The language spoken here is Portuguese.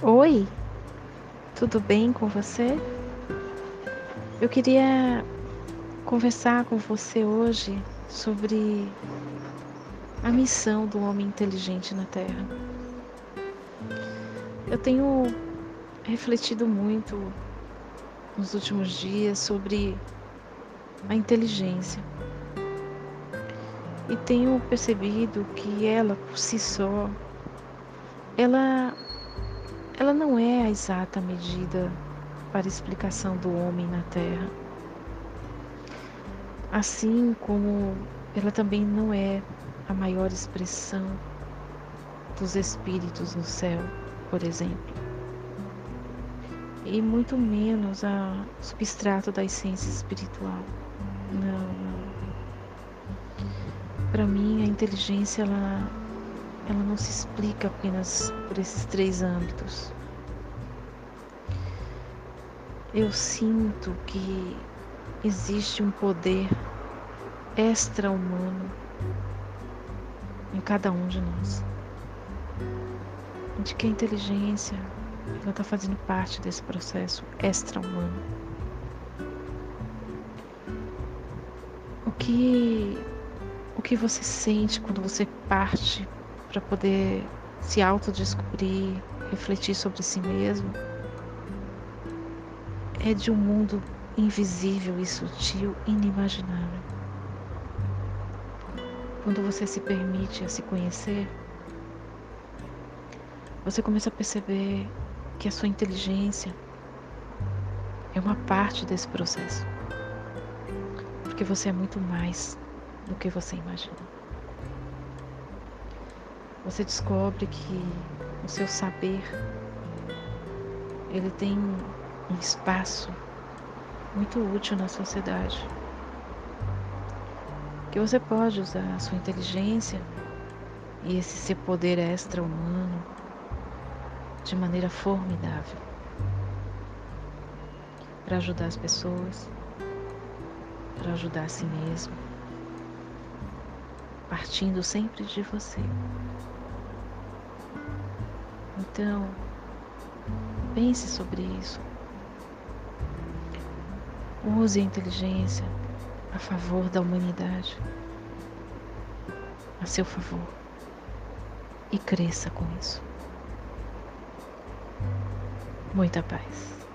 Oi, tudo bem com você? Eu queria conversar com você hoje sobre a missão do homem inteligente na Terra. Eu tenho refletido muito nos últimos dias sobre a inteligência e tenho percebido que ela por si só ela ela não é a exata medida para a explicação do homem na Terra. Assim como ela também não é a maior expressão dos espíritos no céu, por exemplo. E muito menos a substrato da essência espiritual. Não, não. Para mim, a inteligência ela ela não se explica apenas por esses três âmbitos. Eu sinto que existe um poder extra-humano em cada um de nós. De que a inteligência ela está fazendo parte desse processo extra-humano. O que o que você sente quando você parte para poder se autodescobrir, refletir sobre si mesmo, é de um mundo invisível e sutil, inimaginável. Quando você se permite a se conhecer, você começa a perceber que a sua inteligência é uma parte desse processo. Porque você é muito mais do que você imagina você descobre que o seu saber ele tem um espaço muito útil na sociedade. Que você pode usar a sua inteligência e esse seu poder extra-humano de maneira formidável para ajudar as pessoas, para ajudar a si mesmo, partindo sempre de você. Então, pense sobre isso. Use a inteligência a favor da humanidade, a seu favor, e cresça com isso. Muita paz.